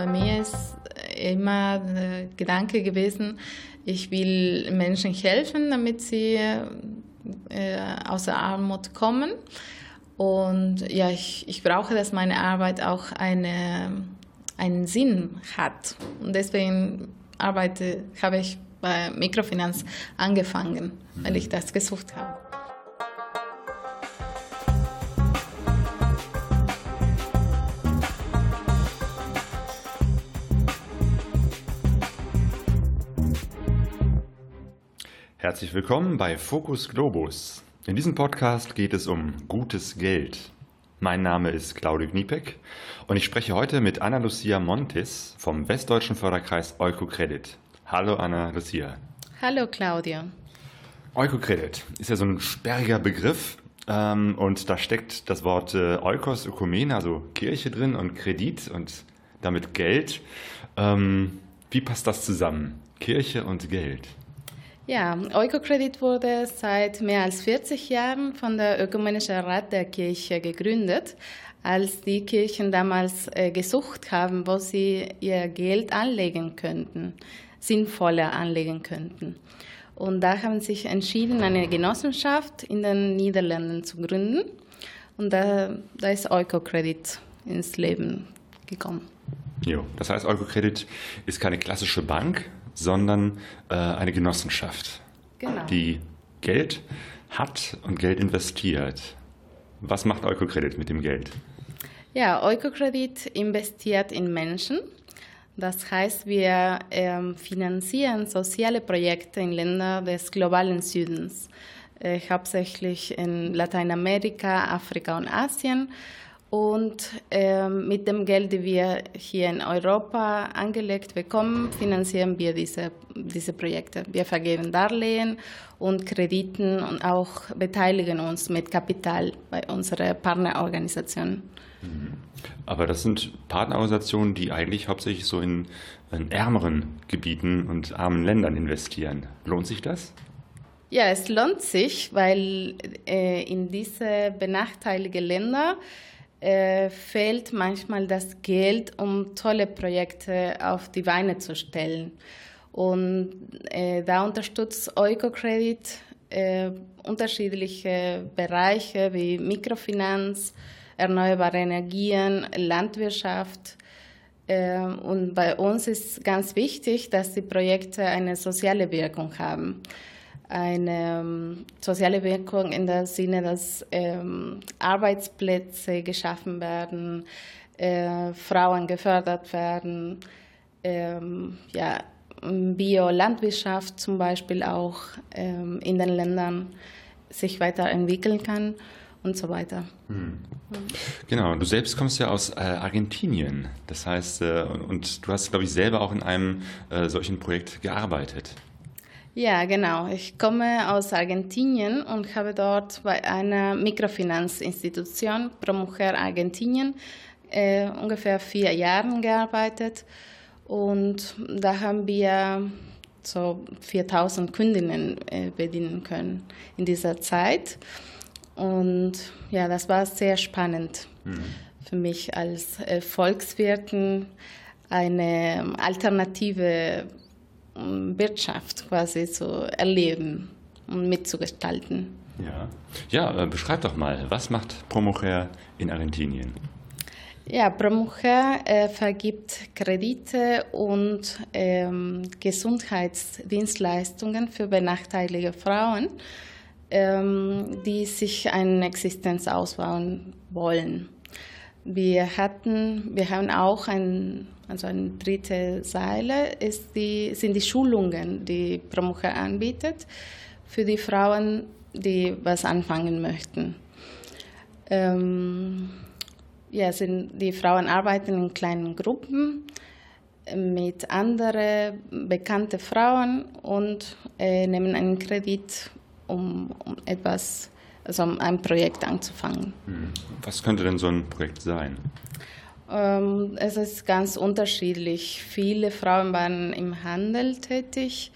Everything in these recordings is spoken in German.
bei mir ist immer der Gedanke gewesen, ich will Menschen helfen, damit sie äh, aus der Armut kommen. Und ja, ich, ich brauche, dass meine Arbeit auch eine, einen Sinn hat. Und deswegen arbeite, habe ich bei Mikrofinanz angefangen, weil ich das gesucht habe. Herzlich willkommen bei Focus Globus. In diesem Podcast geht es um gutes Geld. Mein Name ist Claudio Kniepek und ich spreche heute mit Anna Lucia Montes vom Westdeutschen Förderkreis Eukocredit. Hallo Anna Lucia. Hallo Claudio. Eukocredit ist ja so ein sperriger Begriff ähm, und da steckt das Wort äh, Eukos, Ökumene, also Kirche drin und Kredit und damit Geld. Ähm, wie passt das zusammen? Kirche und Geld. Ja, Eukokredit wurde seit mehr als 40 Jahren von der Ökumenischen Rat der Kirche gegründet, als die Kirchen damals äh, gesucht haben, wo sie ihr Geld anlegen könnten, sinnvoller anlegen könnten. Und da haben sie sich entschieden, eine Genossenschaft in den Niederlanden zu gründen. Und da, da ist Eukokredit ins Leben gekommen. Jo, das heißt, Eukokredit ist keine klassische Bank, sondern äh, eine Genossenschaft, genau. die Geld hat und Geld investiert. Was macht Eukokredit mit dem Geld? Ja, Eukokredit investiert in Menschen. Das heißt, wir ähm, finanzieren soziale Projekte in Ländern des globalen Südens, äh, hauptsächlich in Lateinamerika, Afrika und Asien. Und äh, mit dem Geld, das wir hier in Europa angelegt bekommen, finanzieren wir diese, diese Projekte. Wir vergeben Darlehen und Krediten und auch beteiligen uns mit Kapital bei unserer Partnerorganisation. Mhm. Aber das sind Partnerorganisationen, die eigentlich hauptsächlich so in, in ärmeren Gebieten und armen Ländern investieren. Lohnt sich das? Ja, es lohnt sich, weil äh, in diese benachteiligten Länder äh, fehlt manchmal das Geld, um tolle Projekte auf die Beine zu stellen. Und äh, da unterstützt Eukocredit äh, unterschiedliche Bereiche wie Mikrofinanz, erneuerbare Energien, Landwirtschaft. Äh, und bei uns ist ganz wichtig, dass die Projekte eine soziale Wirkung haben eine ähm, soziale Wirkung in der Sinne, dass ähm, Arbeitsplätze geschaffen werden, äh, Frauen gefördert werden, ähm, ja, Biolandwirtschaft zum Beispiel auch ähm, in den Ländern sich weiterentwickeln kann und so weiter. Hm. Genau, du selbst kommst ja aus äh, Argentinien. Das heißt, äh, und du hast, glaube ich, selber auch in einem äh, solchen Projekt gearbeitet. Ja, genau. Ich komme aus Argentinien und habe dort bei einer Mikrofinanzinstitution, Promujer Argentinien, äh, ungefähr vier Jahre gearbeitet. Und da haben wir so 4000 Kundinnen äh, bedienen können in dieser Zeit. Und ja, das war sehr spannend mhm. für mich als äh, Volkswirtin eine alternative Wirtschaft quasi zu erleben und mitzugestalten. Ja, ja äh, beschreib doch mal, was macht Promujer in Argentinien? Ja, Promujer äh, vergibt Kredite und ähm, Gesundheitsdienstleistungen für benachteiligte Frauen, ähm, die sich eine Existenz ausbauen wollen. Wir hatten, wir haben auch ein, also eine dritte Säule, ist die, sind die Schulungen, die Promucha anbietet für die Frauen, die was anfangen möchten. Ähm, ja, sind, die Frauen arbeiten in kleinen Gruppen mit anderen bekannten Frauen und äh, nehmen einen Kredit, um, um etwas zu also ein Projekt anzufangen. Hm. Was könnte denn so ein Projekt sein? Ähm, es ist ganz unterschiedlich. Viele Frauen waren im Handel tätig,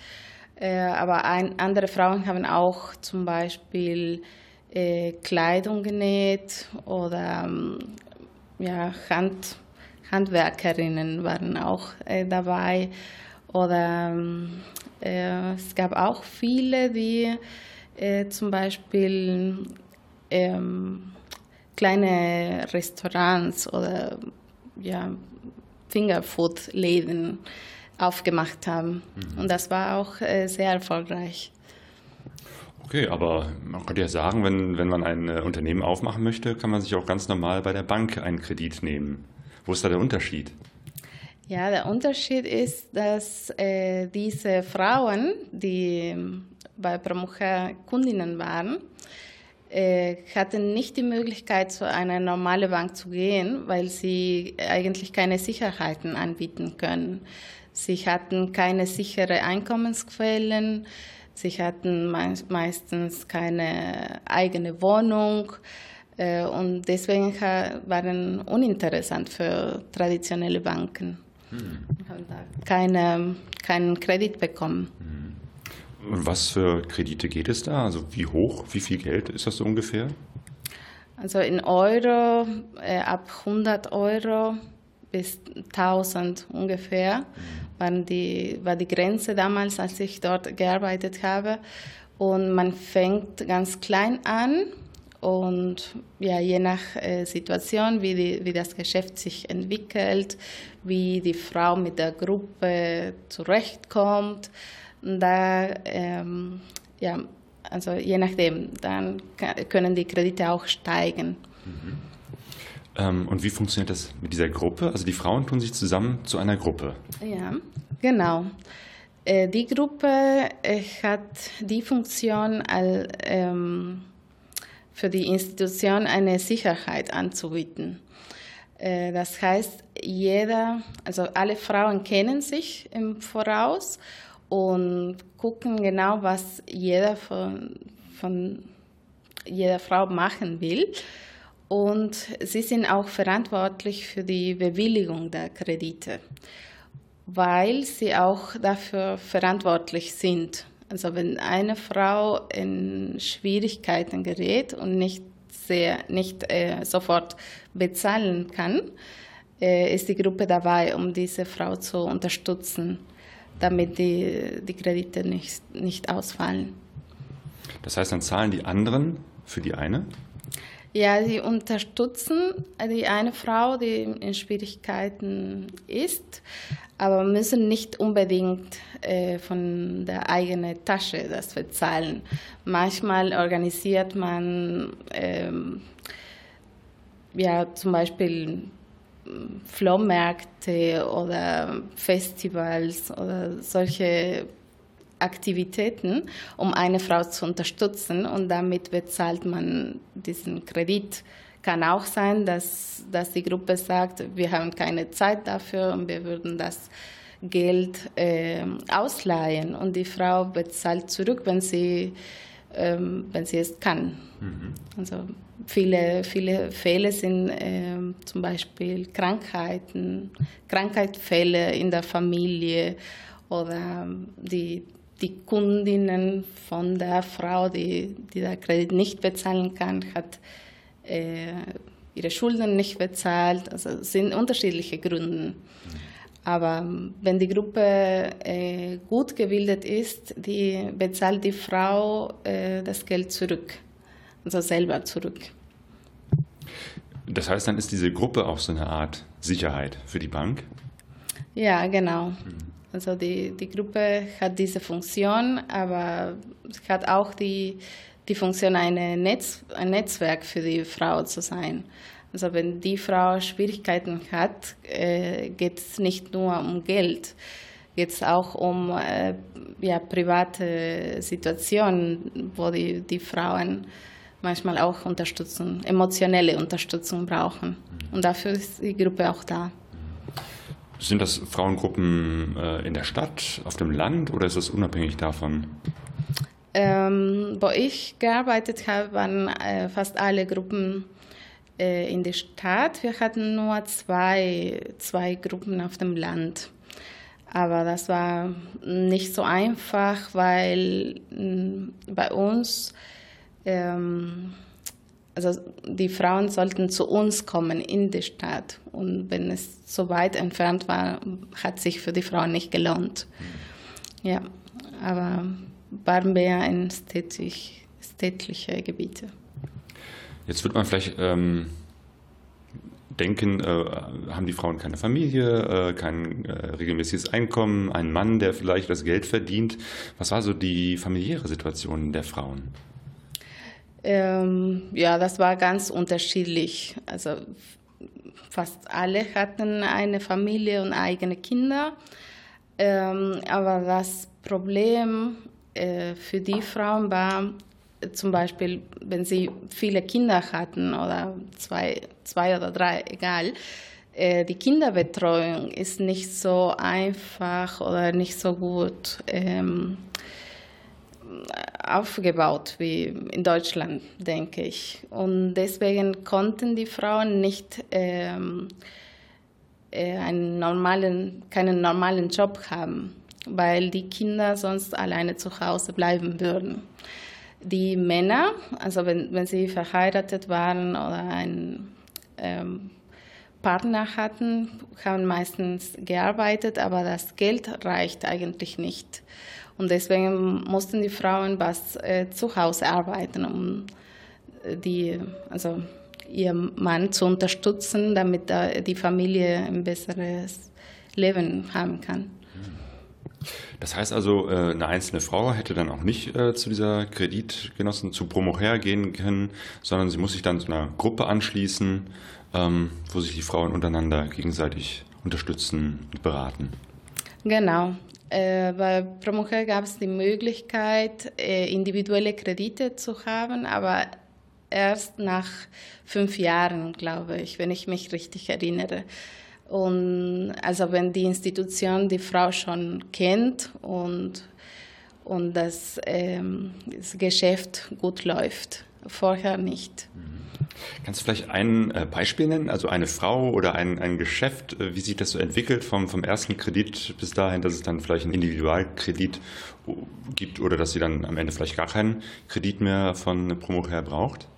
äh, aber ein, andere Frauen haben auch zum Beispiel äh, Kleidung genäht oder ähm, ja, Hand, Handwerkerinnen waren auch äh, dabei. Oder ähm, äh, es gab auch viele, die äh, zum Beispiel ähm, kleine Restaurants oder ja, Fingerfood-Läden aufgemacht haben. Mhm. Und das war auch äh, sehr erfolgreich. Okay, aber man könnte ja sagen, wenn, wenn man ein äh, Unternehmen aufmachen möchte, kann man sich auch ganz normal bei der Bank einen Kredit nehmen. Wo ist da der Unterschied? Ja, der Unterschied ist, dass äh, diese Frauen, die bei Pramucha Kundinnen waren, äh, hatten nicht die Möglichkeit, zu einer normalen Bank zu gehen, weil sie eigentlich keine Sicherheiten anbieten können. Sie hatten keine sichere Einkommensquellen, sie hatten meistens keine eigene Wohnung äh, und deswegen waren uninteressant für traditionelle Banken. Hm. Haben da keine, keinen Kredit bekommen. Hm. Und was für Kredite geht es da? Also wie hoch, wie viel Geld ist das so ungefähr? Also in Euro äh, ab 100 Euro bis 1000 ungefähr hm. waren die, war die Grenze damals, als ich dort gearbeitet habe. Und man fängt ganz klein an und ja, je nach äh, Situation, wie, die, wie das Geschäft sich entwickelt, wie die Frau mit der Gruppe zurechtkommt, da, ähm, ja, also je nachdem, dann können die Kredite auch steigen. Mhm. Ähm, und wie funktioniert das mit dieser Gruppe? Also die Frauen tun sich zusammen zu einer Gruppe. Ja, genau. Äh, die Gruppe äh, hat die Funktion, als ähm, für die Institution eine Sicherheit anzubieten. Äh, das heißt, jeder, also alle Frauen kennen sich im Voraus und gucken genau, was jeder von, von jeder Frau machen will. Und sie sind auch verantwortlich für die Bewilligung der Kredite, weil sie auch dafür verantwortlich sind. Also wenn eine Frau in Schwierigkeiten gerät und nicht sehr, nicht äh, sofort bezahlen kann, äh, ist die Gruppe dabei, um diese Frau zu unterstützen, damit die, die Kredite nicht, nicht ausfallen. Das heißt, dann zahlen die anderen für die eine? Ja, sie unterstützen die eine Frau, die in Schwierigkeiten ist, aber müssen nicht unbedingt äh, von der eigenen Tasche das bezahlen. Manchmal organisiert man ähm, ja zum Beispiel Flohmärkte oder Festivals oder solche Aktivitäten, um eine Frau zu unterstützen und damit bezahlt man diesen Kredit. Kann auch sein, dass, dass die Gruppe sagt, wir haben keine Zeit dafür und wir würden das Geld äh, ausleihen und die Frau bezahlt zurück, wenn sie, ähm, wenn sie es kann. Mhm. Also viele, viele Fälle sind äh, zum Beispiel Krankheiten, Krankheitsfälle in der Familie oder die die Kundinnen von der Frau, die, die der Kredit nicht bezahlen kann, hat äh, ihre Schulden nicht bezahlt. Also es sind unterschiedliche Gründe. Aber wenn die Gruppe äh, gut gebildet ist, die bezahlt die Frau äh, das Geld zurück, also selber zurück. Das heißt, dann ist diese Gruppe auch so eine Art Sicherheit für die Bank? Ja, genau. Also die, die Gruppe hat diese Funktion, aber es hat auch die, die Funktion, eine Netz, ein Netzwerk für die Frau zu sein. Also wenn die Frau Schwierigkeiten hat, äh, geht es nicht nur um Geld, geht es auch um äh, ja, private Situationen, wo die, die Frauen manchmal auch Unterstützung, emotionelle Unterstützung brauchen. Und dafür ist die Gruppe auch da. Sind das Frauengruppen äh, in der Stadt, auf dem Land oder ist das unabhängig davon? Ähm, wo ich gearbeitet habe, waren äh, fast alle Gruppen äh, in der Stadt. Wir hatten nur zwei, zwei Gruppen auf dem Land. Aber das war nicht so einfach, weil mm, bei uns ähm, also die Frauen sollten zu uns kommen in die Stadt. Und wenn es so weit entfernt war, hat sich für die Frauen nicht gelohnt. Mhm. Ja, aber waren mehr in städtisch, städtliche Gebiete. Jetzt wird man vielleicht ähm, denken, äh, haben die Frauen keine Familie, äh, kein äh, regelmäßiges Einkommen, einen Mann, der vielleicht das Geld verdient. Was war so die familiäre Situation der Frauen? Ähm, ja, das war ganz unterschiedlich. Also fast alle hatten eine Familie und eigene Kinder. Ähm, aber das Problem äh, für die Frauen war zum Beispiel, wenn sie viele Kinder hatten oder zwei, zwei oder drei, egal, äh, die Kinderbetreuung ist nicht so einfach oder nicht so gut. Ähm, aufgebaut wie in Deutschland, denke ich. Und deswegen konnten die Frauen nicht ähm, äh, einen normalen, keinen normalen Job haben, weil die Kinder sonst alleine zu Hause bleiben würden. Die Männer, also wenn, wenn sie verheiratet waren oder einen ähm, Partner hatten, haben meistens gearbeitet, aber das Geld reicht eigentlich nicht. Und deswegen mussten die Frauen was äh, zu Hause arbeiten, um äh, die, also ihren Mann zu unterstützen, damit äh, die Familie ein besseres Leben haben kann. Das heißt also, äh, eine einzelne Frau hätte dann auch nicht äh, zu dieser Kreditgenossen, zu Promoher gehen können, sondern sie muss sich dann zu einer Gruppe anschließen, ähm, wo sich die Frauen untereinander gegenseitig unterstützen und beraten. Genau. Äh, bei Promocher gab es die Möglichkeit, äh, individuelle Kredite zu haben, aber erst nach fünf Jahren, glaube ich, wenn ich mich richtig erinnere. Und also wenn die Institution die Frau schon kennt und, und das, ähm, das Geschäft gut läuft, vorher nicht. Kannst du vielleicht ein äh, Beispiel nennen, also eine Frau oder ein, ein Geschäft, äh, wie sich das so entwickelt vom, vom ersten Kredit bis dahin, dass es dann vielleicht einen Individualkredit gibt oder dass sie dann am Ende vielleicht gar keinen Kredit mehr von Promoher braucht?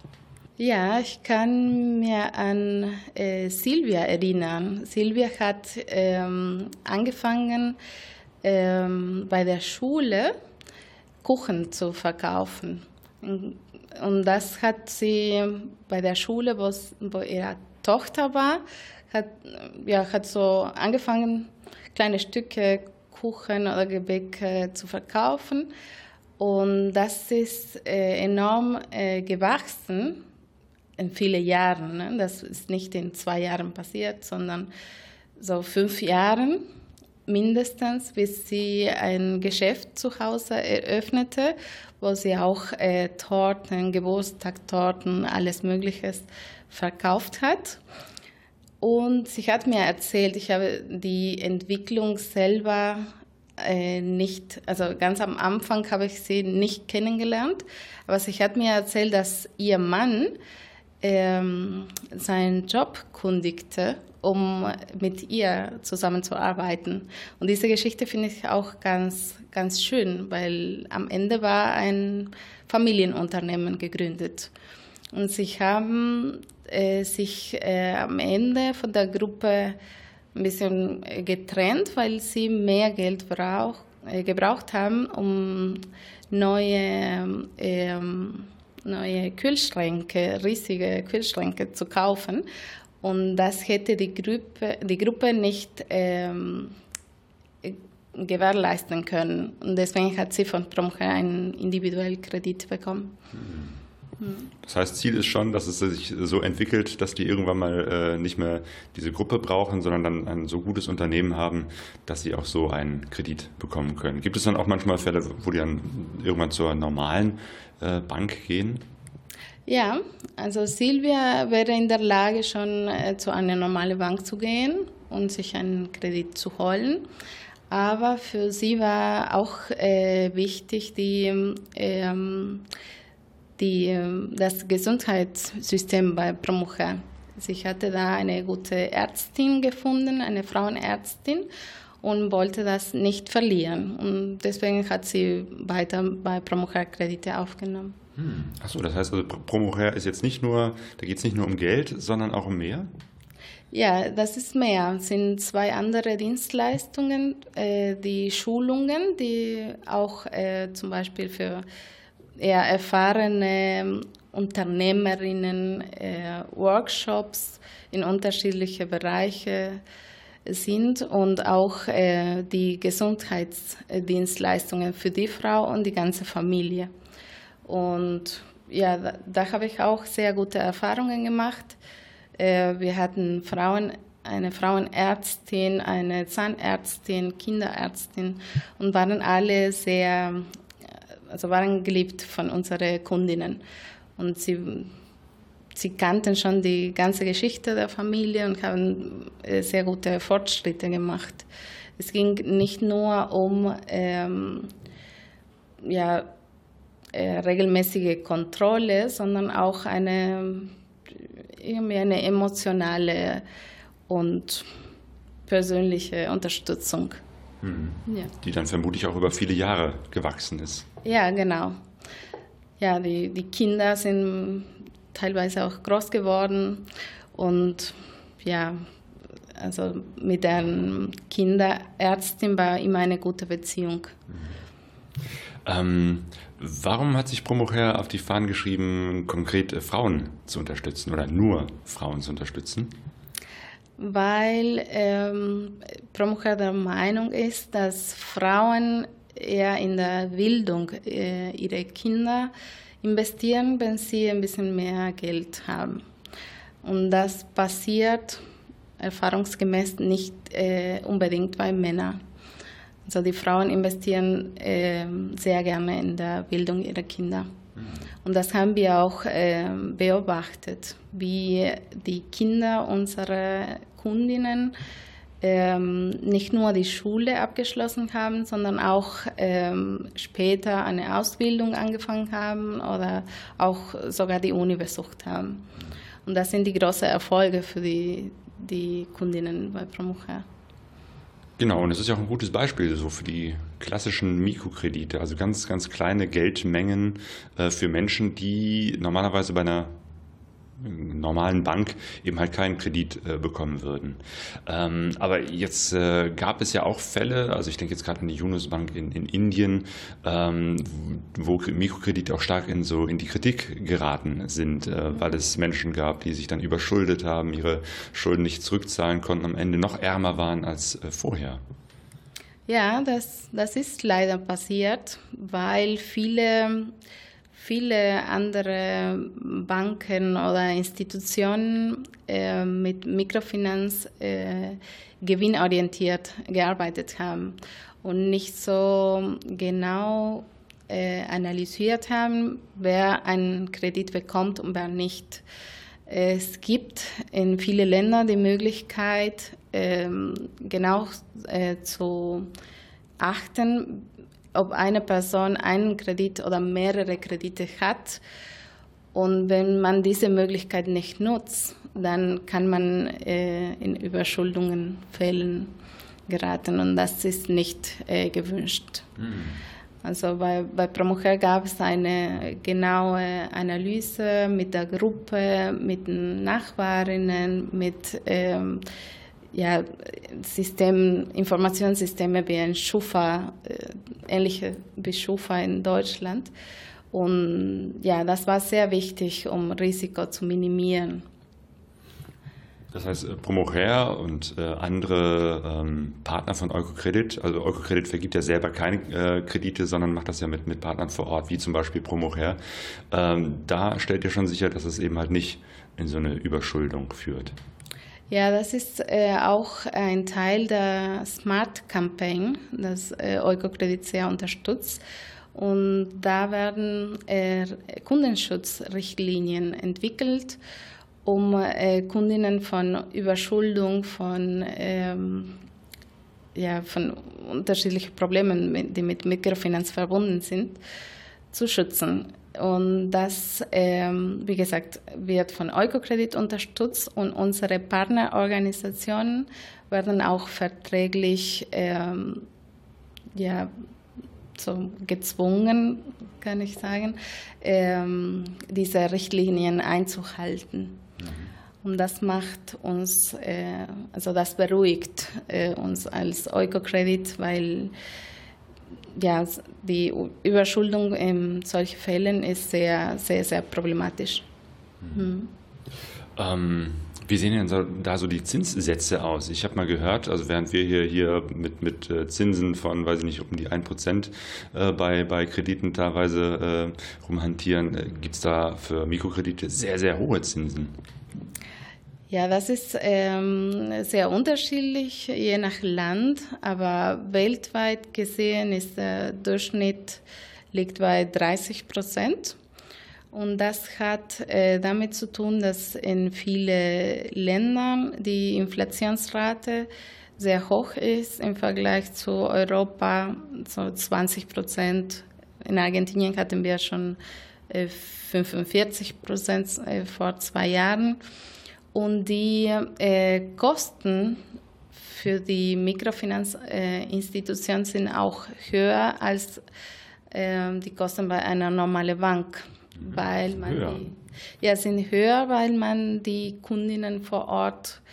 Ja, ich kann mir an äh, Silvia erinnern. Silvia hat ähm, angefangen ähm, bei der Schule Kuchen zu verkaufen. Und das hat sie bei der Schule, wo, ihre Tochter war, hat, ja, hat so angefangen, kleine Stücke Kuchen oder Gebäck äh, zu verkaufen. Und das ist äh, enorm äh, gewachsen in vielen Jahren. Ne? Das ist nicht in zwei Jahren passiert, sondern so fünf Jahren mindestens, bis sie ein Geschäft zu Hause eröffnete, wo sie auch äh, Torten, Geburtstagtorten, alles Mögliche verkauft hat. Und sie hat mir erzählt, ich habe die Entwicklung selber äh, nicht, also ganz am Anfang habe ich sie nicht kennengelernt, aber sie hat mir erzählt, dass ihr Mann ähm, seinen Job kundigte um mit ihr zusammenzuarbeiten. Und diese Geschichte finde ich auch ganz, ganz schön, weil am Ende war ein Familienunternehmen gegründet. Und sie haben äh, sich äh, am Ende von der Gruppe ein bisschen getrennt, weil sie mehr Geld brauch, äh, gebraucht haben, um neue, ähm, neue Kühlschränke, riesige Kühlschränke zu kaufen. Und das hätte die Gruppe, die Gruppe nicht ähm, gewährleisten können. Und deswegen hat sie von Promche einen individuellen Kredit bekommen. Das heißt, Ziel ist schon, dass es sich so entwickelt, dass die irgendwann mal äh, nicht mehr diese Gruppe brauchen, sondern dann ein so gutes Unternehmen haben, dass sie auch so einen Kredit bekommen können. Gibt es dann auch manchmal Fälle, wo die dann irgendwann zur normalen äh, Bank gehen? Ja, also Silvia wäre in der Lage, schon äh, zu einer normalen Bank zu gehen und sich einen Kredit zu holen. Aber für sie war auch äh, wichtig, die, ähm, die, das Gesundheitssystem bei Promucha. Sie hatte da eine gute Ärztin gefunden, eine Frauenärztin. und wollte das nicht verlieren. Und deswegen hat sie weiter bei Promoher Kredite aufgenommen. Hm. Achso, das heißt also, Promoher ist jetzt nicht nur, da geht es nicht nur um Geld, sondern auch um mehr? Ja, das ist mehr. Es sind zwei andere Dienstleistungen, äh, die Schulungen, die auch äh, zum Beispiel für eher erfahrene Unternehmerinnen äh, Workshops in unterschiedliche Bereiche sind und auch äh, die Gesundheitsdienstleistungen für die Frau und die ganze Familie. Und ja, da, da habe ich auch sehr gute Erfahrungen gemacht. Äh, wir hatten Frauen, eine Frauenärztin, eine Zahnärztin, Kinderärztin und waren alle sehr, also waren geliebt von unseren Kundinnen. Und sie, sie kannten schon die ganze Geschichte der Familie und haben äh, sehr gute Fortschritte gemacht. Es ging nicht nur um ähm, ja, äh, regelmäßige Kontrolle, sondern auch eine, irgendwie eine emotionale und persönliche Unterstützung. Mhm. Ja. Die dann vermutlich auch über viele Jahre gewachsen ist. Ja, genau. Ja, die, die Kinder sind teilweise auch groß geworden und ja, also mit der Kinderärztin war immer eine gute Beziehung. Ähm, warum hat sich Promocher auf die Fahnen geschrieben, konkret äh, Frauen zu unterstützen oder nur Frauen zu unterstützen? Weil ähm, Promocher der Meinung ist, dass Frauen eher in der Bildung äh, ihrer Kinder investieren, wenn sie ein bisschen mehr Geld haben. Und das passiert erfahrungsgemäß nicht äh, unbedingt bei Männern. Also die Frauen investieren äh, sehr gerne in der Bildung ihrer Kinder. Und das haben wir auch äh, beobachtet, wie die Kinder unserer Kundinnen ähm, nicht nur die Schule abgeschlossen haben, sondern auch ähm, später eine Ausbildung angefangen haben oder auch sogar die Uni besucht haben. Und das sind die großen Erfolge für die, die Kundinnen bei Promucha. Genau, und es ist ja auch ein gutes Beispiel so für die klassischen Mikrokredite, also ganz, ganz kleine Geldmengen äh, für Menschen, die normalerweise bei einer normalen Bank eben halt keinen Kredit äh, bekommen würden. Ähm, aber jetzt äh, gab es ja auch Fälle, also ich denke jetzt gerade an die Yunus Bank in, in Indien, ähm, wo Mikrokredite auch stark in so in die Kritik geraten sind, äh, weil es Menschen gab, die sich dann überschuldet haben, ihre Schulden nicht zurückzahlen konnten, am Ende noch ärmer waren als äh, vorher. Ja, das, das ist leider passiert, weil viele viele andere Banken oder Institutionen äh, mit Mikrofinanz äh, gewinnorientiert gearbeitet haben und nicht so genau äh, analysiert haben, wer einen Kredit bekommt und wer nicht. Es gibt in vielen Ländern die Möglichkeit, ähm, genau äh, zu achten, ob eine Person einen Kredit oder mehrere Kredite hat. Und wenn man diese Möglichkeit nicht nutzt, dann kann man äh, in Überschuldungen fällen geraten und das ist nicht äh, gewünscht. Mhm. Also bei, bei Promocher gab es eine genaue Analyse mit der Gruppe, mit den Nachbarinnen, mit ähm, ja, System, Informationssysteme wie ein Schufa, äh, ähnliche wie Schufa in Deutschland. Und ja, das war sehr wichtig, um Risiko zu minimieren. Das heißt, äh, Promocher und äh, andere ähm, Partner von Eukocredit, also Eukocredit vergibt ja selber keine äh, Kredite, sondern macht das ja mit, mit Partnern vor Ort, wie zum Beispiel Promocher. Ähm, da stellt ihr schon sicher, dass es eben halt nicht in so eine Überschuldung führt. Ja, das ist äh, auch ein Teil der Smart Campaign, das äh, Eukokredit sehr unterstützt. Und da werden äh, Kundenschutzrichtlinien entwickelt, um äh, Kundinnen von Überschuldung, von, ähm, ja, von unterschiedlichen Problemen, die mit Mikrofinanz verbunden sind, zu schützen. und das, ähm, wie gesagt, wird von Eukokredit unterstützt und unsere Partnerorganisationen werden auch verträglich ähm, ja, so gezwungen, kann ich sagen, ähm, diese Richtlinien einzuhalten. Und das macht uns, äh, also das beruhigt äh, uns als Eukokredit, weil ja, die Überschuldung in solchen Fällen ist sehr, sehr, sehr problematisch. Mhm. Mhm. Ähm, wie sehen denn da so die Zinssätze aus? Ich habe mal gehört, also während wir hier, hier mit, mit äh, Zinsen von, weiß ich nicht, um die 1% äh, bei, bei Krediten teilweise äh, rumhantieren, äh, gibt es da für Mikrokredite sehr, sehr hohe Zinsen. Ja, das ist ähm, sehr unterschiedlich, je nach Land, aber weltweit gesehen ist der Durchschnitt liegt bei 30 Prozent. Und das hat äh, damit zu tun, dass in vielen Ländern die Inflationsrate sehr hoch ist im Vergleich zu Europa, so 20 Prozent. In Argentinien hatten wir schon äh, 45 Prozent äh, vor zwei Jahren. Und die äh, Kosten für die Mikrofinanzinstitutionen sind auch höher als äh, die Kosten bei einer normalen Bank weil man höher. die ja sind höher, weil man die Kundinnen vor Ort äh,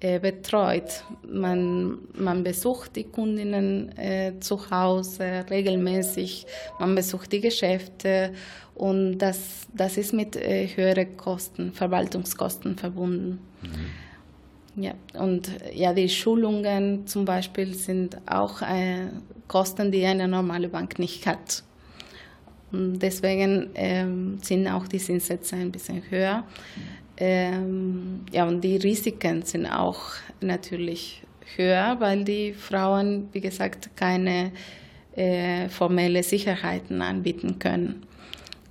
betreut. Man, man besucht die Kundinnen äh, zu Hause regelmäßig, man besucht die Geschäfte und das, das ist mit äh, höheren Kosten, Verwaltungskosten verbunden. Mhm. Ja, und ja, die Schulungen zum Beispiel sind auch äh, Kosten, die eine normale Bank nicht hat. Deswegen ähm, sind auch die Zinssätze ein bisschen höher. Ähm, ja, und die Risiken sind auch natürlich höher, weil die Frauen, wie gesagt, keine äh, formelle Sicherheiten anbieten können.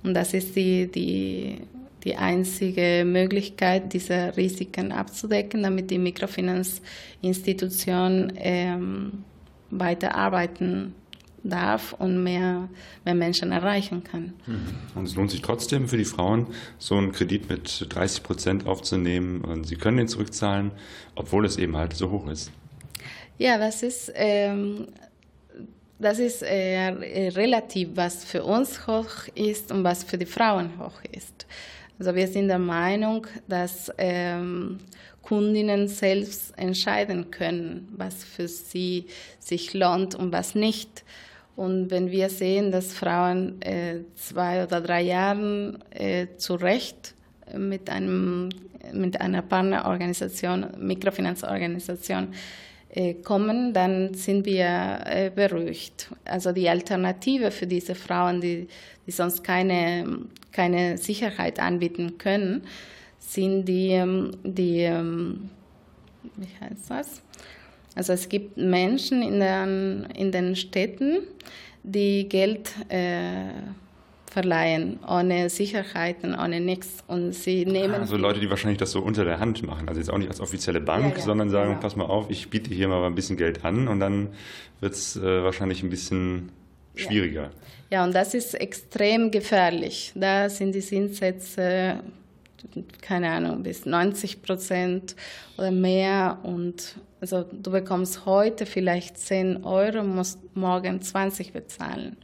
Und das ist die, die, die einzige Möglichkeit, diese Risiken abzudecken, damit die Mikrofinanzinstitution ähm, weiterarbeiten darf und mehr, mehr Menschen erreichen kann. Mhm. Und es lohnt sich trotzdem für die Frauen, so einen Kredit mit 30 Prozent aufzunehmen und sie können den zurückzahlen, obwohl es eben halt so hoch ist. Ja, das ist, ähm, das ist äh, relativ, was für uns hoch ist und was für die Frauen hoch ist. Also wir sind der Meinung, dass ähm, Kundinnen selbst entscheiden können, was für sie sich lohnt und was nicht. Und wenn wir sehen, dass Frauen äh, zwei oder drei Jahre äh, zu Recht mit, einem, mit einer Partnerorganisation, Mikrofinanzorganisation äh, kommen, dann sind wir äh, beruhigt. Also die Alternative für diese Frauen, die, die sonst keine, keine Sicherheit anbieten können, sind die, ähm, die ähm, wie heißt das? Also es gibt Menschen in den, in den Städten, die Geld äh, verleihen, ohne Sicherheiten, ohne nichts. Und sie nehmen. Also Leute, die wahrscheinlich das so unter der Hand machen. Also jetzt auch nicht als offizielle Bank, ja, ja, sondern sagen, genau. pass mal auf, ich biete hier mal ein bisschen Geld an und dann wird es äh, wahrscheinlich ein bisschen schwieriger. Ja. ja, und das ist extrem gefährlich. Da sind die Zinssätze keine Ahnung, bis 90 Prozent oder mehr. Und also du bekommst heute vielleicht 10 Euro, musst morgen 20 bezahlen.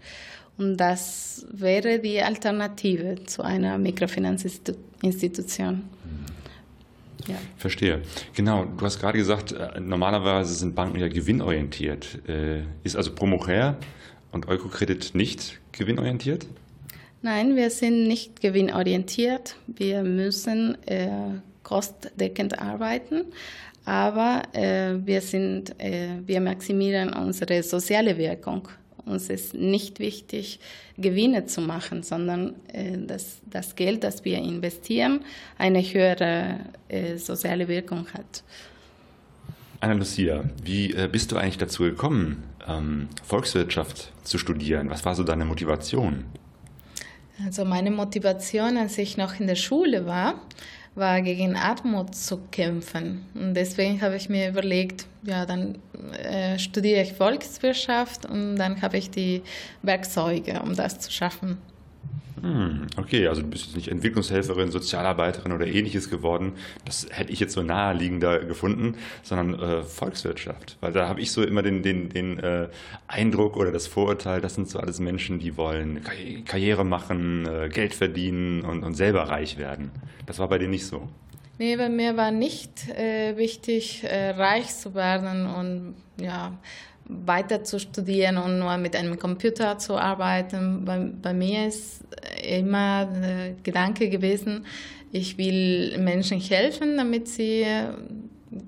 Und das wäre die Alternative zu einer Mikrofinanzinstitution. Mhm. Ja. Verstehe. Genau, du hast gerade gesagt, äh, normalerweise sind Banken ja gewinnorientiert. Äh, ist also Promocher und Eukokredit nicht gewinnorientiert? Nein, wir sind nicht gewinnorientiert. Wir müssen äh, kostdeckend arbeiten, aber äh, wir, sind, äh, wir maximieren unsere soziale Wirkung. Uns ist nicht wichtig, Gewinne zu machen, sondern äh, dass das Geld, das wir investieren, eine höhere äh, soziale Wirkung hat. Anna Lucia, wie äh, bist du eigentlich dazu gekommen, ähm, Volkswirtschaft zu studieren? Was war so deine Motivation? Also meine Motivation, als ich noch in der Schule war, war gegen Armut zu kämpfen. Und deswegen habe ich mir überlegt, ja, dann äh, studiere ich Volkswirtschaft und dann habe ich die Werkzeuge, um das zu schaffen. Hm, okay, also du bist jetzt nicht Entwicklungshelferin, Sozialarbeiterin oder ähnliches geworden. Das hätte ich jetzt so naheliegender gefunden, sondern äh, Volkswirtschaft. Weil da habe ich so immer den, den, den äh, Eindruck oder das Vorurteil, das sind so alles Menschen, die wollen Karriere machen, äh, Geld verdienen und, und selber reich werden. Das war bei dir nicht so. Nee, bei mir war nicht äh, wichtig, äh, reich zu werden und ja, weiter zu studieren und nur mit einem Computer zu arbeiten. Bei, bei mir ist immer der Gedanke gewesen, ich will Menschen helfen, damit sie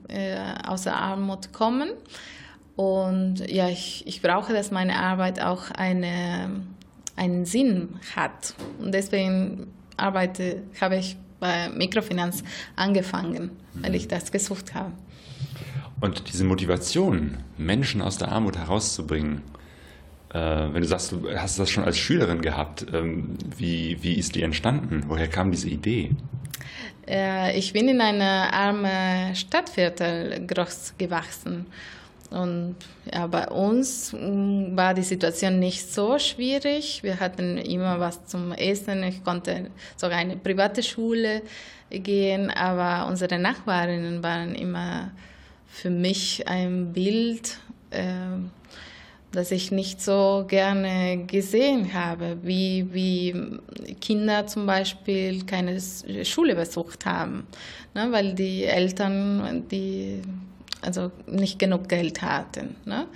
äh, aus der Armut kommen. Und ja, ich, ich brauche, dass meine Arbeit auch eine, einen Sinn hat. Und deswegen arbeite, habe ich bei Mikrofinanz angefangen, weil ich das gesucht habe. Und diese Motivation, Menschen aus der Armut herauszubringen, äh, wenn du sagst, du hast das schon als Schülerin gehabt, ähm, wie, wie ist die entstanden? Woher kam diese Idee? Äh, ich bin in einer armen Stadtviertel groß gewachsen. Und ja, bei uns mm, war die Situation nicht so schwierig. Wir hatten immer was zum Essen. Ich konnte sogar eine private Schule gehen, aber unsere Nachbarinnen waren immer für mich ein Bild, äh, das ich nicht so gerne gesehen habe, wie, wie Kinder zum Beispiel keine Schule besucht haben, ne, weil die Eltern die also nicht genug Geld hatten. Ne?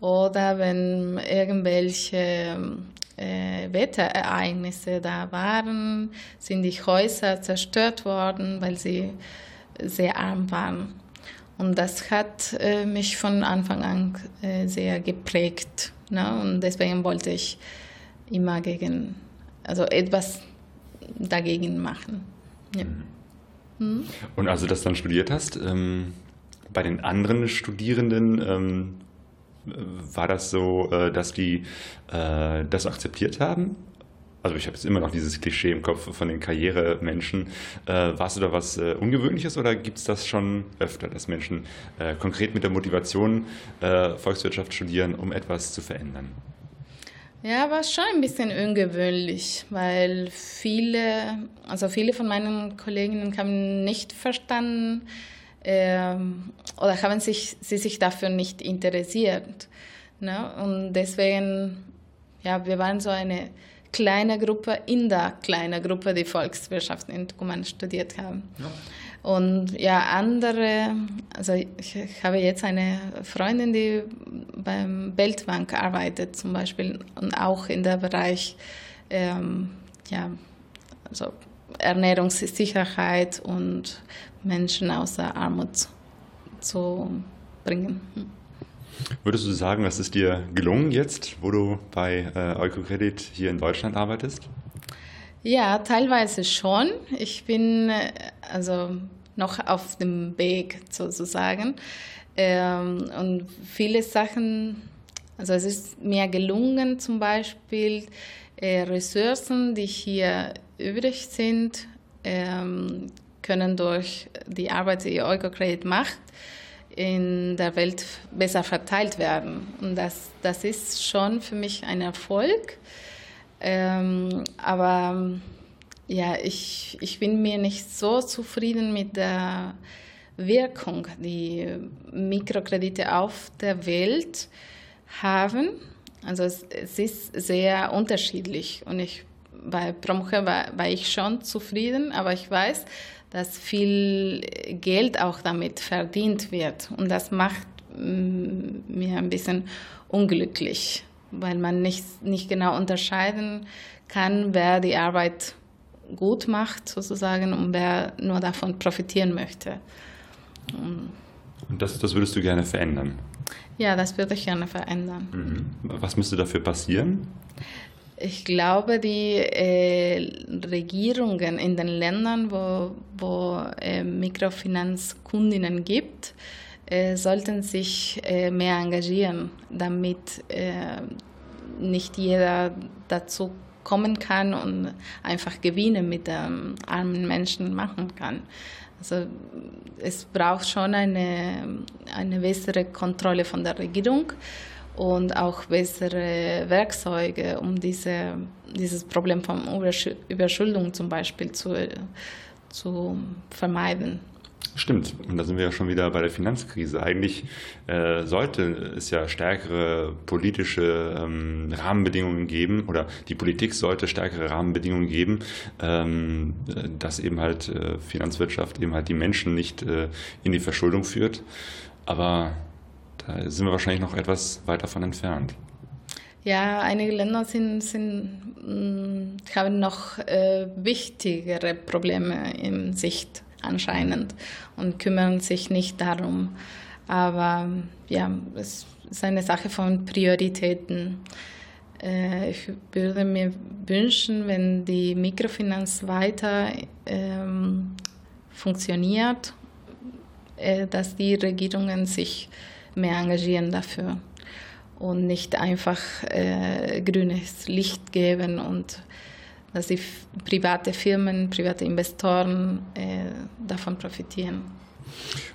Oder wenn irgendwelche äh, Wetterereignisse da waren, sind die Häuser zerstört worden, weil sie sehr arm waren. Und das hat äh, mich von Anfang an äh, sehr geprägt. Ne? Und deswegen wollte ich immer gegen, also etwas dagegen machen. Ja. Mhm. Mhm. Und als du das dann studiert hast, ähm, bei den anderen Studierenden, ähm, war das so, äh, dass die äh, das akzeptiert haben? Also ich habe jetzt immer noch dieses Klischee im Kopf von den Karrieremenschen. Äh, warst du da was äh, Ungewöhnliches oder gibt es das schon öfter, dass Menschen äh, konkret mit der Motivation äh, Volkswirtschaft studieren, um etwas zu verändern? Ja, war schon ein bisschen ungewöhnlich, weil viele, also viele von meinen Kolleginnen haben nicht verstanden ähm, oder haben sich, sie sich dafür nicht interessiert. Ne? Und deswegen, ja, wir waren so eine kleine Gruppe in der kleinen Gruppe, die Volkswirtschaft in Tucumán studiert haben. Ja. Und ja, andere, also ich, ich, habe jetzt eine Freundin, die beim Weltbank arbeitet zum Beispiel und auch in der Bereich ähm, ja, also Ernährungssicherheit und Menschen aus der Armut zu bringen. Würdest du sagen, das ist dir gelungen jetzt, wo du bei äh, Eukocredit hier in Deutschland arbeitest? Ja, teilweise schon. Ich bin äh, also noch auf dem Weg sozusagen. Ähm, und viele Sachen, also es ist mir gelungen, zum Beispiel äh, Ressourcen, die hier übrig sind, ähm, können durch die Arbeit, die Eukocredit macht, in der Welt besser verteilt werden. Und das, das ist schon für mich ein Erfolg. Ähm, aber ja, ich, ich bin mir nicht so zufrieden mit der Wirkung, die Mikrokredite auf der Welt haben. Also es, es ist sehr unterschiedlich und ich bei Promoche war, war ich schon zufrieden, aber ich weiß, dass viel Geld auch damit verdient wird. Und das macht mm, mir ein bisschen unglücklich, weil man nicht, nicht genau unterscheiden kann, wer die Arbeit gut macht sozusagen und wer nur davon profitieren möchte. Und das, das würdest du gerne verändern? Ja, das würde ich gerne verändern. Mhm. Was müsste dafür passieren? Ich glaube, die äh, Regierungen in den Ländern, wo, wo äh, Mikrofinanzkundinnen gibt, äh, sollten sich äh, mehr engagieren, damit äh, nicht jeder dazu kommen kann und einfach Gewinne mit ähm, armen Menschen machen kann. Also es braucht schon eine, eine bessere Kontrolle von der Regierung und auch bessere Werkzeuge, um diese, dieses Problem von Überschuldung zum Beispiel zu, zu vermeiden. Stimmt, und da sind wir ja schon wieder bei der Finanzkrise. Eigentlich äh, sollte es ja stärkere politische ähm, Rahmenbedingungen geben oder die Politik sollte stärkere Rahmenbedingungen geben, ähm, dass eben halt äh, Finanzwirtschaft eben halt die Menschen nicht äh, in die Verschuldung führt. Aber da sind wir wahrscheinlich noch etwas weit davon entfernt. Ja, einige Länder sind, sind, mm, haben noch äh, wichtigere Probleme in Sicht anscheinend und kümmern sich nicht darum. Aber ja, es ist eine Sache von Prioritäten. Äh, ich würde mir wünschen, wenn die Mikrofinanz weiter ähm, funktioniert, äh, dass die Regierungen sich mehr engagieren dafür und nicht einfach äh, grünes Licht geben und dass die private Firmen, private Investoren äh, davon profitieren.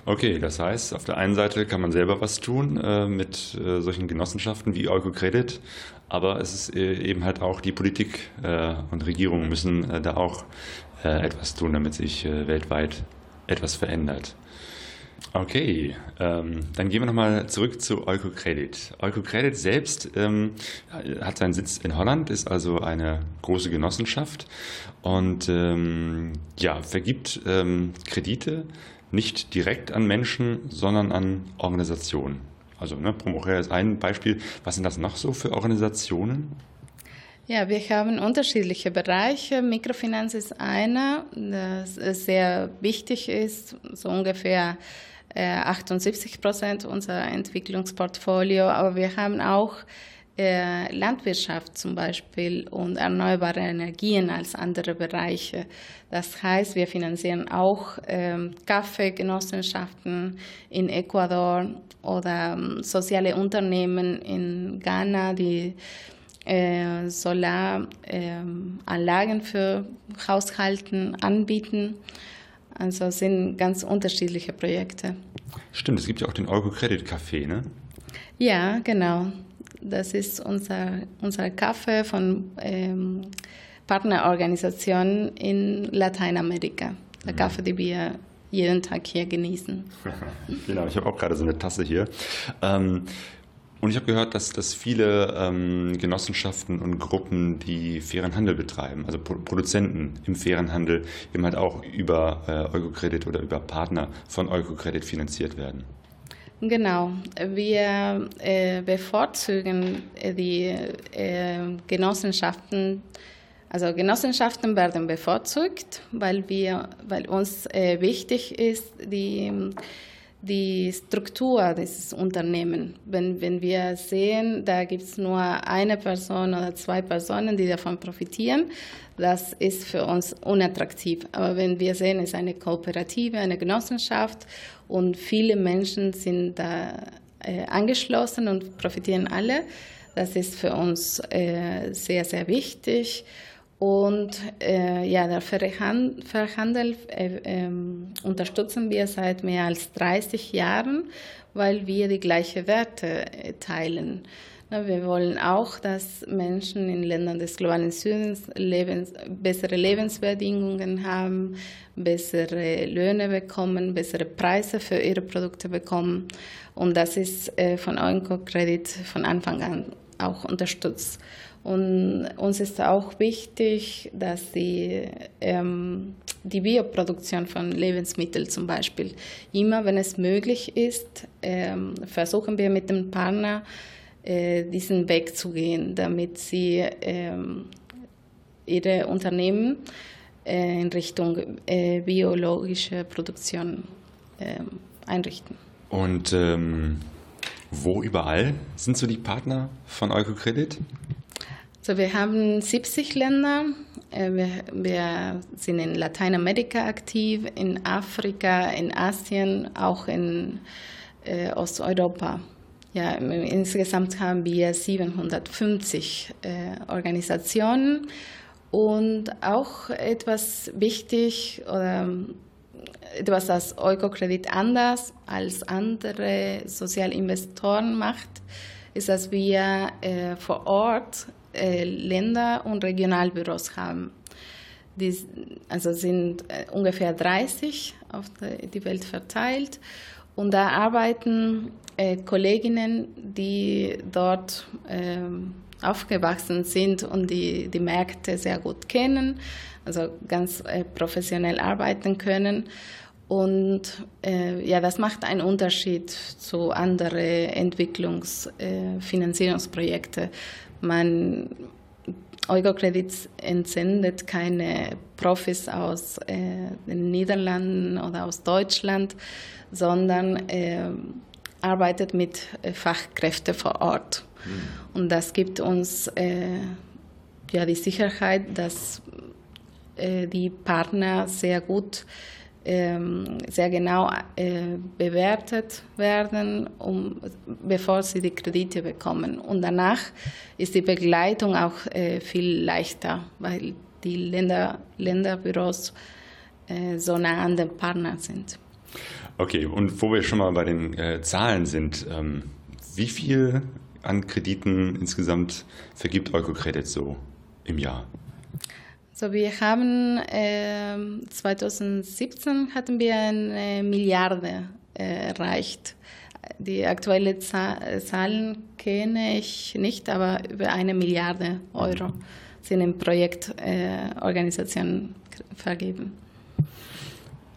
Okay, das heißt, auf der einen Seite kann man selber was tun äh, mit äh, solchen Genossenschaften wie Eukocredit, aber es ist äh, eben halt auch die Politik äh, und Regierungen müssen äh, da auch etwas tun, damit sich weltweit etwas verändert. Okay, ähm, dann gehen wir nochmal zurück zu Eukocredit. Eukocredit selbst ähm, hat seinen Sitz in Holland, ist also eine große Genossenschaft und ähm, ja, vergibt ähm, Kredite nicht direkt an Menschen, sondern an Organisationen. Also ne, Promocher ist ein Beispiel. Was sind das noch so für Organisationen? Ja, wir haben unterschiedliche Bereiche. Mikrofinanz ist einer, das sehr wichtig ist, so ungefähr 78 äh, Prozent unser Entwicklungsportfolio, aber wir haben auch äh, Landwirtschaft zum Beispiel und erneuerbare Energien als andere Bereiche. Das heißt, wir finanzieren auch ähm, Kaffeegenossenschaften in Ecuador oder ähm, soziale Unternehmen in Ghana, die äh, Solaranlagen ähm, für Haushalten anbieten. Also sind ganz unterschiedliche Projekte. Stimmt, es gibt ja auch den Euro Credit Café, ne? Ja, genau. Das ist unser, unser Kaffee von ähm, Partnerorganisationen in Lateinamerika. Der mhm. Kaffee, den wir jeden Tag hier genießen. genau, ich habe auch gerade so eine Tasse hier. Ähm, und ich habe gehört, dass, dass viele ähm, Genossenschaften und Gruppen, die fairen Handel betreiben, also Pro Produzenten im fairen Handel, eben halt auch über äh, Eukocredit oder über Partner von Eukocredit finanziert werden. Genau, wir äh, bevorzugen die äh, Genossenschaften, also Genossenschaften werden bevorzugt, weil, wir, weil uns äh, wichtig ist, die die Struktur dieses Unternehmens. Wenn, wenn wir sehen, da gibt es nur eine Person oder zwei Personen, die davon profitieren, das ist für uns unattraktiv. Aber wenn wir sehen, es ist eine Kooperative, eine Genossenschaft und viele Menschen sind da äh, angeschlossen und profitieren alle, das ist für uns äh, sehr, sehr wichtig. Und äh, ja, der Verhandel äh, äh, unterstützen wir seit mehr als 30 Jahren, weil wir die gleichen Werte äh, teilen. Na, wir wollen auch, dass Menschen in Ländern des globalen Südens Lebens, bessere Lebensbedingungen haben, bessere Löhne bekommen, bessere Preise für ihre Produkte bekommen. Und das ist äh, von Euro-Kredit von Anfang an auch unterstützt. Und uns ist auch wichtig, dass die, ähm, die Bioproduktion von Lebensmitteln zum Beispiel, immer wenn es möglich ist, ähm, versuchen wir mit dem Partner äh, diesen Weg zu gehen, damit sie ähm, ihre Unternehmen äh, in Richtung äh, biologische Produktion ähm, einrichten. Und ähm, wo überall sind so die Partner von Eukocredit? So, wir haben 70 Länder. Äh, wir, wir, sind in Lateinamerika aktiv, in Afrika, in Asien, auch in äh, Osteuropa. Ja, insgesamt haben wir 750 äh, Organisationen und auch etwas wichtig oder etwas, das Eukokredit anders als andere Sozialinvestoren macht ist, dass wir äh, vor Ort äh, Länder- und Regionalbüros haben. Die also sind äh, ungefähr 30 auf die Welt verteilt. Und da arbeiten äh, Kolleginnen, die dort ähm, aufgewachsen sind und die die Märkte sehr gut kennen, also ganz professionell arbeiten können. Und äh, ja, das macht einen Unterschied zu anderen Entwicklungsfinanzierungsprojekten. Äh, Man Eugocredits entsendet keine Profis aus äh, den Niederlanden oder aus Deutschland, sondern äh, arbeitet mit äh, Fachkräften vor Ort. Mhm. Und das gibt uns äh, ja die Sicherheit, dass äh, die Partner sehr gut ähm, sehr genau äh, bewertet werden, um, bevor sie die Kredite bekommen. Und danach ist die Begleitung auch äh, viel leichter, weil die Länder, Länderbüros äh, so nah an den Partnern sind. Okay, und wo wir schon mal bei den äh, Zahlen sind, ähm, wie viel an Krediten insgesamt vergibt Eukocredit so im Jahr? So, wir haben äh, 2017 hatten wir eine Milliarde äh, erreicht. Die aktuellen Zahlen kenne ich nicht, aber über eine Milliarde Euro sind in Projektorganisationen äh, vergeben.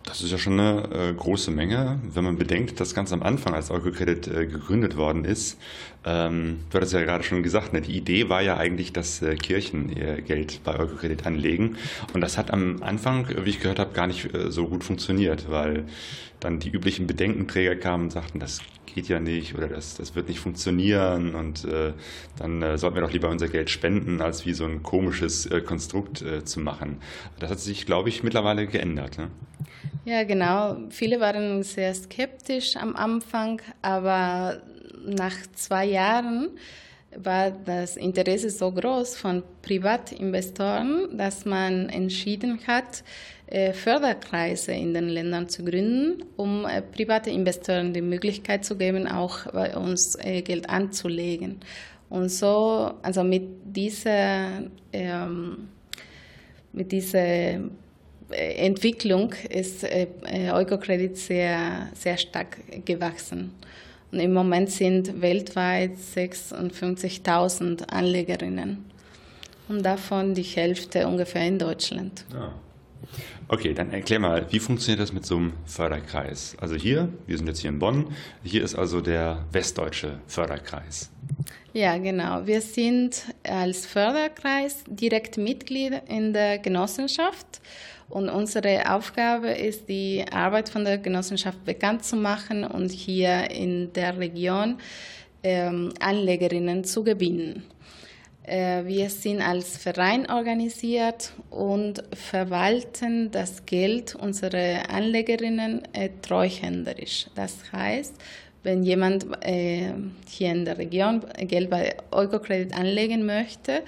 Das ist ja schon eine äh, große Menge, wenn man bedenkt, dass ganz am Anfang, als Eukocredit äh, gegründet worden ist, ähm, du hattest ja gerade schon gesagt, ne, die Idee war ja eigentlich, dass äh, Kirchen ihr Geld bei Eukocredit anlegen. Und das hat am Anfang, wie ich gehört habe, gar nicht äh, so gut funktioniert, weil dann die üblichen Bedenkenträger kamen und sagten, das geht ja nicht oder das, das wird nicht funktionieren und äh, dann äh, sollten wir doch lieber unser Geld spenden, als wie so ein komisches äh, Konstrukt äh, zu machen. Das hat sich, glaube ich, mittlerweile geändert. Ne? Ja, genau. Viele waren sehr skeptisch am Anfang, aber nach zwei Jahren war das Interesse so groß von Privatinvestoren, dass man entschieden hat, Förderkreise in den Ländern zu gründen, um äh, private Investoren die Möglichkeit zu geben, auch bei uns äh, Geld anzulegen. Und so, also mit dieser, ähm, mit dieser Entwicklung ist äh, Eukocredit sehr, sehr stark gewachsen. Und im Moment sind weltweit 56.000 Anlegerinnen und davon die Hälfte ungefähr in Deutschland. Ah. Okay, dann erklär mal, wie funktioniert das mit so einem Förderkreis? Also hier, wir sind jetzt hier in Bonn, hier ist also der westdeutsche Förderkreis. Ja, genau. Wir sind als Förderkreis direkt Mitglied in der Genossenschaft und unsere Aufgabe ist, die Arbeit von der Genossenschaft bekannt zu machen und hier in der Region ähm, Anlegerinnen zu gewinnen. Äh, wir sind als Verein organisiert und verwalten das Geld unserer Anlegerinnen äh, treuhänderisch. Das heißt, wenn jemand äh, hier in der Region Geld bei Eukocredit anlegen möchte,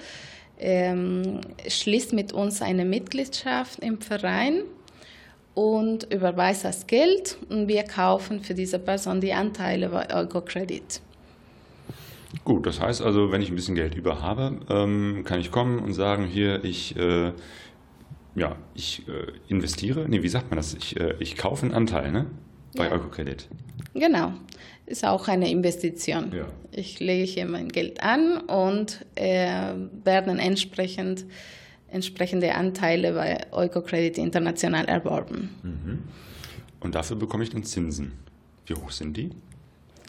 ähm, schließt mit uns eine Mitgliedschaft im Verein und überweist das Geld und wir kaufen für diese Person die Anteile bei Eukocredit. Gut, das heißt also, wenn ich ein bisschen Geld über habe, ähm, kann ich kommen und sagen, hier, ich, äh, ja, ich äh, investiere, nee, wie sagt man das? Ich, äh, ich kaufe einen Anteil, ne? Bei ja. Genau ist auch eine Investition. Ja. Ich lege hier mein Geld an und äh, werden entsprechend entsprechende Anteile bei Eukocredit international erworben. Mhm. Und dafür bekomme ich dann Zinsen. Wie hoch sind die?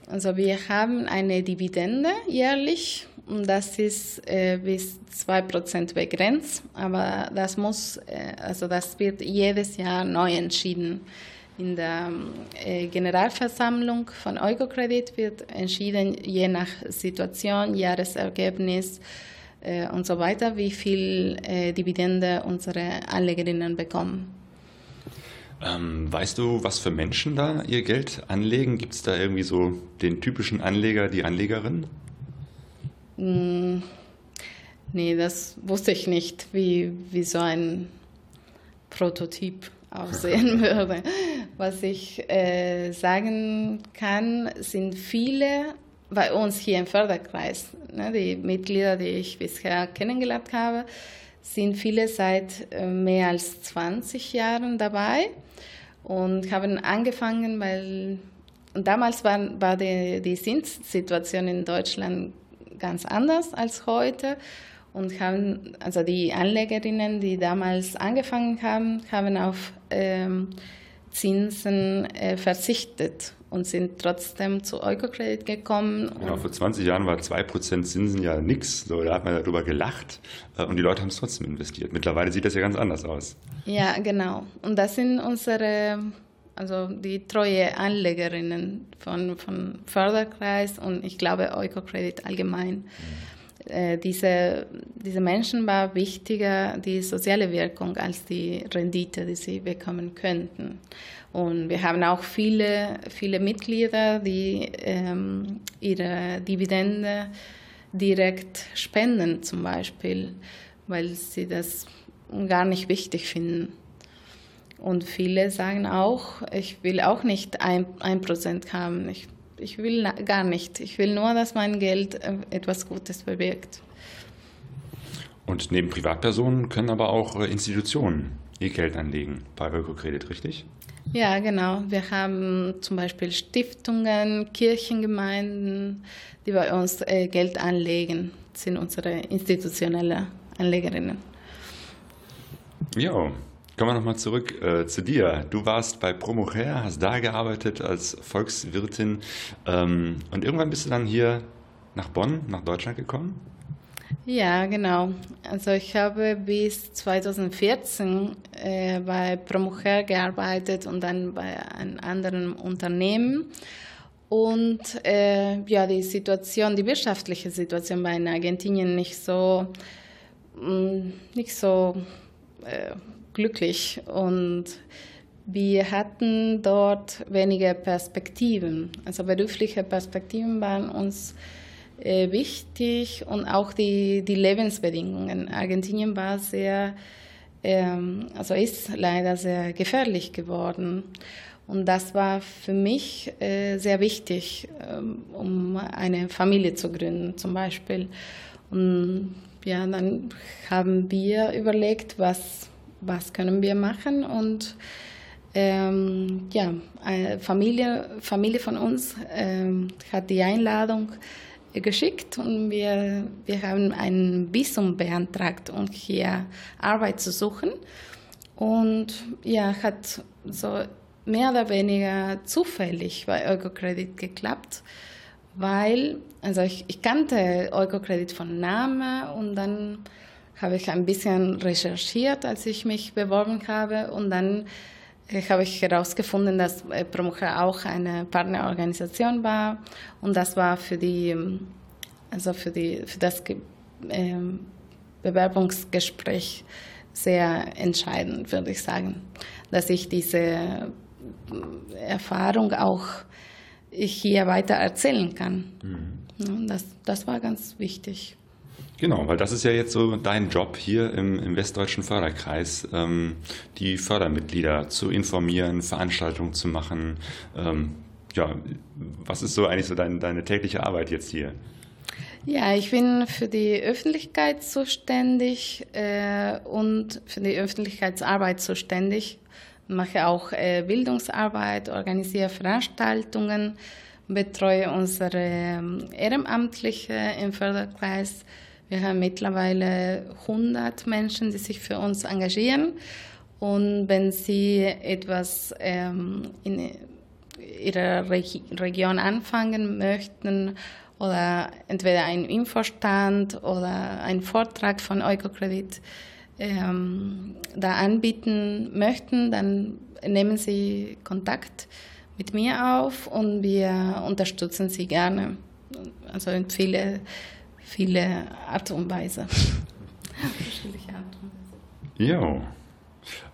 Also wir haben eine Dividende jährlich und das ist äh, bis 2% begrenzt, aber das muss, äh, also das wird jedes Jahr neu entschieden. In der äh, Generalversammlung von Eukocredit wird entschieden, je nach Situation, Jahresergebnis äh, und so weiter, wie viel äh, Dividende unsere Anlegerinnen bekommen. Ähm, weißt du, was für Menschen da ihr Geld anlegen? Gibt es da irgendwie so den typischen Anleger, die Anlegerin? Mm, nee, das wusste ich nicht, wie, wie so ein Prototyp aussehen würde. Was ich äh, sagen kann, sind viele bei uns hier im Förderkreis. Ne, die Mitglieder, die ich bisher kennengelernt habe, sind viele seit äh, mehr als 20 Jahren dabei und haben angefangen, weil und damals war, war die, die Zinssituation in Deutschland ganz anders als heute und haben, also die Anlegerinnen, die damals angefangen haben, haben auf ähm, Zinsen äh, verzichtet und sind trotzdem zu Eukokredit gekommen. Genau, vor 20 Jahren war 2% Zinsen ja nichts. So, da hat man darüber gelacht äh, und die Leute haben es trotzdem investiert. Mittlerweile sieht das ja ganz anders aus. Ja, genau. Und das sind unsere, also die treue Anlegerinnen von, von Förderkreis und ich glaube Eukokredit allgemein. Mhm. Äh, diese, diese Menschen war wichtiger die soziale Wirkung als die Rendite, die sie bekommen könnten. Und wir haben auch viele, viele Mitglieder, die ähm, ihre Dividende direkt spenden, zum Beispiel, weil sie das gar nicht wichtig finden. Und viele sagen auch, ich will auch nicht ein, ein Prozent haben. Ich, ich will gar nicht. Ich will nur, dass mein Geld äh, etwas Gutes bewirkt. Und neben Privatpersonen können aber auch äh, Institutionen ihr Geld anlegen bei Ökokredit, richtig? Ja, genau. Wir haben zum Beispiel Stiftungen, Kirchengemeinden, die bei uns äh, Geld anlegen, das sind unsere institutionellen Anlegerinnen. Ja, kommen wir nochmal zurück äh, zu dir. Du warst bei Promocher, hast da gearbeitet als Volkswirtin ähm, und irgendwann bist du dann hier nach Bonn, nach Deutschland gekommen? Ja, genau. Also ich habe bis 2014 äh, bei Promocher gearbeitet und dann bei einem anderen Unternehmen. Und äh, ja, die Situation, die wirtschaftliche Situation war in Argentinien nicht so, mh, mm, nicht so äh, glücklich. Und wir hatten dort wenige Perspektiven. Also berufliche Perspektiven waren uns äh, wichtig und auch die, die Lebensbedingungen. Argentinien war sehr, ähm, also ist leider sehr gefährlich geworden. Und das war für mich äh, sehr wichtig, ähm, um eine Familie zu gründen zum Beispiel. Und ja, dann haben wir überlegt, was, was können wir machen und ähm, ja, eine Familie, Familie von uns ähm, hat die Einladung geschickt und wir, wir haben ein Visum beantragt, um hier Arbeit zu suchen. Und ja, hat so mehr oder weniger zufällig bei Eukocredit geklappt, weil, also ich, ich kannte Eukocredit von Name und dann habe ich ein bisschen recherchiert, als ich mich beworben habe und dann habe ich herausgefunden, dass äh, Promocher auch eine Partnerorganisation war und das war für die, also für die, für das ähm, Bewerbungsgespräch sehr entscheidend, würde ich sagen, dass ich diese äh, Erfahrung auch hier weiter erzählen kann. Mhm. Das, das war ganz wichtig. Genau, weil das ist ja jetzt so dein Job hier im, im Westdeutschen Förderkreis, ähm, die Fördermitglieder zu informieren, Veranstaltungen zu machen. Ähm, ja, was ist so eigentlich so dein, deine tägliche Arbeit jetzt hier? Ja, ich bin für die Öffentlichkeit zuständig äh, und für die Öffentlichkeitsarbeit zuständig. Mache auch äh, Bildungsarbeit, organisiere Veranstaltungen, betreue unsere ähm, Ehrenamtliche im Förderkreis wir haben mittlerweile 100 Menschen, die sich für uns engagieren. Und wenn sie etwas ähm, in ihrer Regi Region anfangen möchten oder entweder einen Infostand oder einen Vortrag von Eukokredit ähm, da anbieten möchten, dann nehmen sie Kontakt mit mir auf und wir unterstützen sie gerne. Also viele viele Art und Weise. Ja.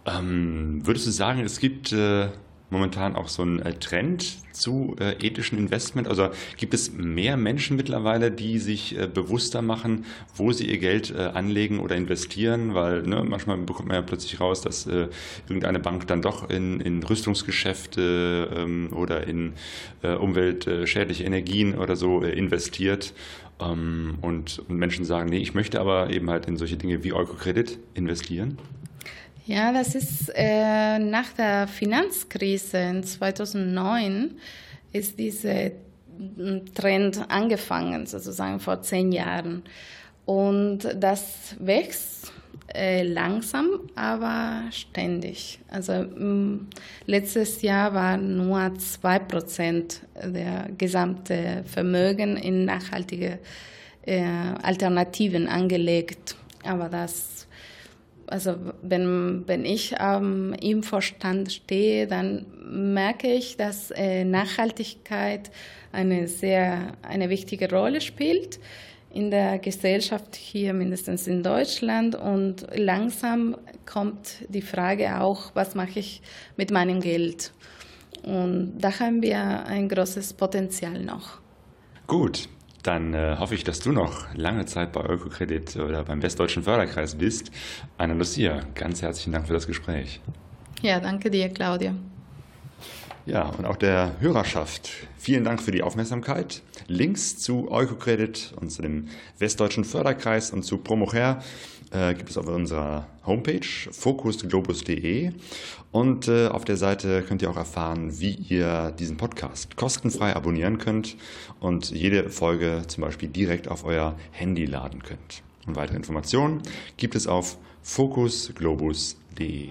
Ähm, würdest du sagen, es gibt äh, momentan auch so ein äh, Trend zu äh, ethischen Investment? Also gibt es mehr Menschen mittlerweile, die sich äh, bewusster machen, wo sie ihr Geld äh, anlegen oder investieren? Weil ne, manchmal bekommt man ja plötzlich raus, dass äh, irgendeine Bank dann doch in, in Rüstungsgeschäfte ähm, oder in äh, umweltschädliche Energien oder so investiert. Ähm, und, Menschen sagen, nee, ich möchte aber eben halt in solche Dinge wie Eurokredit investieren. Ja, das ist äh, nach der Finanzkrise in 2009 ist dieser Trend angefangen, sozusagen vor zehn Jahren. Und das wächst äh, langsam, aber ständig. Also letztes Jahr waren nur 2% der gesamte Vermögen in nachhaltige äh, Alternativen angelegt. Aber das also wenn, wenn ich ähm, im Vorstand stehe, dann merke ich, dass äh, Nachhaltigkeit eine sehr eine wichtige Rolle spielt in der Gesellschaft hier, mindestens in Deutschland. Und langsam kommt die Frage auch, was mache ich mit meinem Geld? Und da haben wir ein großes Potenzial noch. Gut, dann äh, hoffe ich, dass du noch lange Zeit bei Ökokredit oder beim Westdeutschen Förderkreis bist. Anna Lucia, ganz herzlichen Dank für das Gespräch. Ja, danke dir, Claudia. Ja, und auch der Hörerschaft. Vielen Dank für die Aufmerksamkeit. Links zu Eukocredit und zu dem Westdeutschen Förderkreis und zu Promocher äh, gibt es auf unserer Homepage focusglobus.de und äh, auf der Seite könnt ihr auch erfahren, wie ihr diesen Podcast kostenfrei abonnieren könnt und jede Folge zum Beispiel direkt auf euer Handy laden könnt. Und weitere Informationen gibt es auf focusglobus.de.